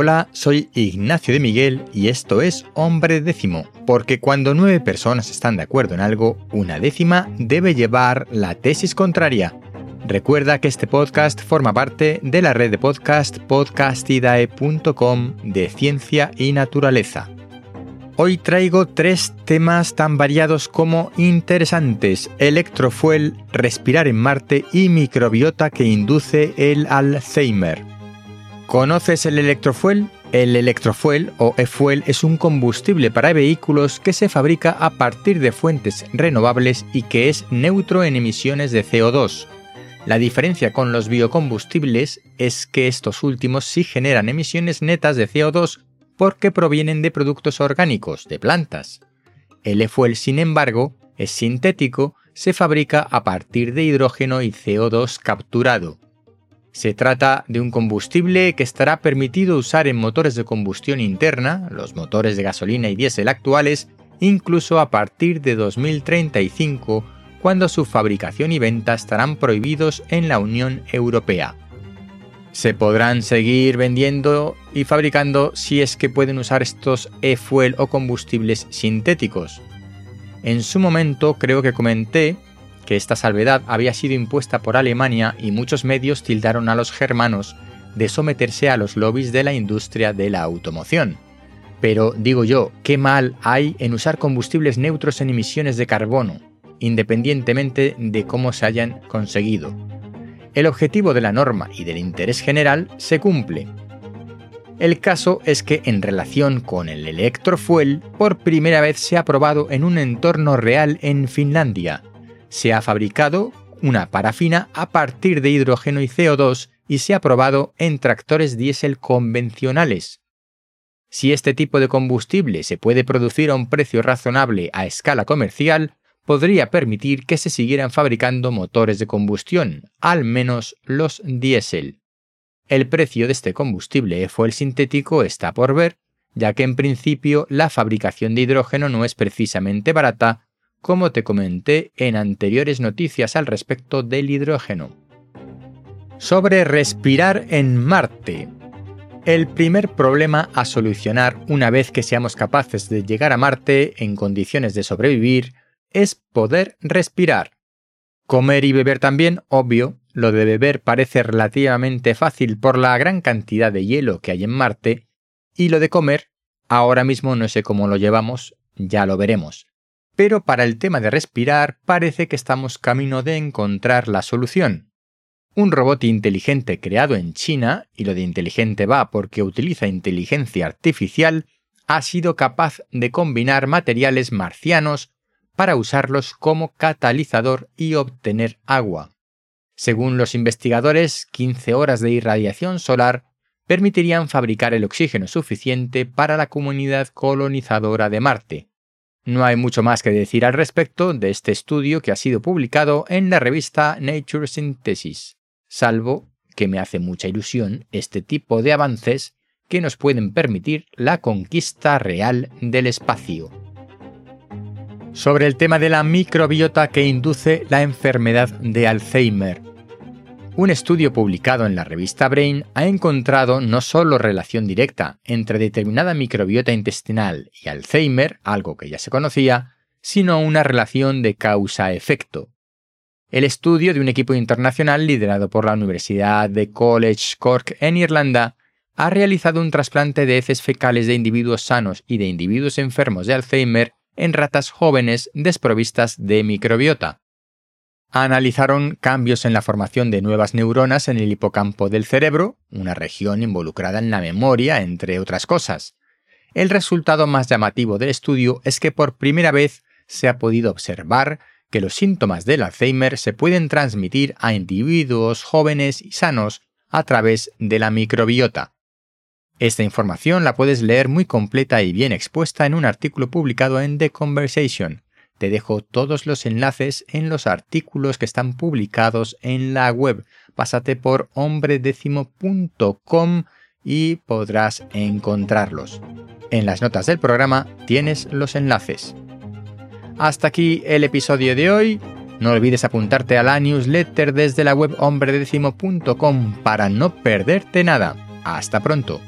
Hola, soy Ignacio de Miguel y esto es Hombre Décimo, porque cuando nueve personas están de acuerdo en algo, una décima debe llevar la tesis contraria. Recuerda que este podcast forma parte de la red de podcast podcastidae.com de ciencia y naturaleza. Hoy traigo tres temas tan variados como interesantes, electrofuel, respirar en Marte y microbiota que induce el Alzheimer. ¿Conoces el electrofuel? El electrofuel o e-fuel es un combustible para vehículos que se fabrica a partir de fuentes renovables y que es neutro en emisiones de CO2. La diferencia con los biocombustibles es que estos últimos sí generan emisiones netas de CO2 porque provienen de productos orgánicos, de plantas. El e-fuel, sin embargo, es sintético, se fabrica a partir de hidrógeno y CO2 capturado. Se trata de un combustible que estará permitido usar en motores de combustión interna, los motores de gasolina y diésel actuales, incluso a partir de 2035, cuando su fabricación y venta estarán prohibidos en la Unión Europea. Se podrán seguir vendiendo y fabricando si es que pueden usar estos e-fuel o combustibles sintéticos. En su momento creo que comenté que esta salvedad había sido impuesta por Alemania y muchos medios tildaron a los germanos de someterse a los lobbies de la industria de la automoción. Pero digo yo, ¿qué mal hay en usar combustibles neutros en emisiones de carbono, independientemente de cómo se hayan conseguido? El objetivo de la norma y del interés general se cumple. El caso es que en relación con el electrofuel, por primera vez se ha probado en un entorno real en Finlandia, se ha fabricado una parafina a partir de hidrógeno y CO2 y se ha probado en tractores diésel convencionales. Si este tipo de combustible se puede producir a un precio razonable a escala comercial, podría permitir que se siguieran fabricando motores de combustión, al menos los diésel. El precio de este combustible fuel sintético está por ver, ya que en principio la fabricación de hidrógeno no es precisamente barata como te comenté en anteriores noticias al respecto del hidrógeno. Sobre respirar en Marte. El primer problema a solucionar una vez que seamos capaces de llegar a Marte en condiciones de sobrevivir es poder respirar. Comer y beber también, obvio, lo de beber parece relativamente fácil por la gran cantidad de hielo que hay en Marte, y lo de comer, ahora mismo no sé cómo lo llevamos, ya lo veremos pero para el tema de respirar parece que estamos camino de encontrar la solución. Un robot inteligente creado en China, y lo de inteligente va porque utiliza inteligencia artificial, ha sido capaz de combinar materiales marcianos para usarlos como catalizador y obtener agua. Según los investigadores, 15 horas de irradiación solar permitirían fabricar el oxígeno suficiente para la comunidad colonizadora de Marte. No hay mucho más que decir al respecto de este estudio que ha sido publicado en la revista Nature Synthesis, salvo que me hace mucha ilusión este tipo de avances que nos pueden permitir la conquista real del espacio. Sobre el tema de la microbiota que induce la enfermedad de Alzheimer. Un estudio publicado en la revista Brain ha encontrado no solo relación directa entre determinada microbiota intestinal y Alzheimer, algo que ya se conocía, sino una relación de causa-efecto. El estudio de un equipo internacional liderado por la Universidad de College Cork en Irlanda ha realizado un trasplante de heces fecales de individuos sanos y de individuos enfermos de Alzheimer en ratas jóvenes desprovistas de microbiota analizaron cambios en la formación de nuevas neuronas en el hipocampo del cerebro, una región involucrada en la memoria, entre otras cosas. El resultado más llamativo del estudio es que por primera vez se ha podido observar que los síntomas del Alzheimer se pueden transmitir a individuos jóvenes y sanos a través de la microbiota. Esta información la puedes leer muy completa y bien expuesta en un artículo publicado en The Conversation, te dejo todos los enlaces en los artículos que están publicados en la web. Pásate por hombredécimo.com y podrás encontrarlos. En las notas del programa tienes los enlaces. Hasta aquí el episodio de hoy. No olvides apuntarte a la newsletter desde la web hombredécimo.com para no perderte nada. Hasta pronto.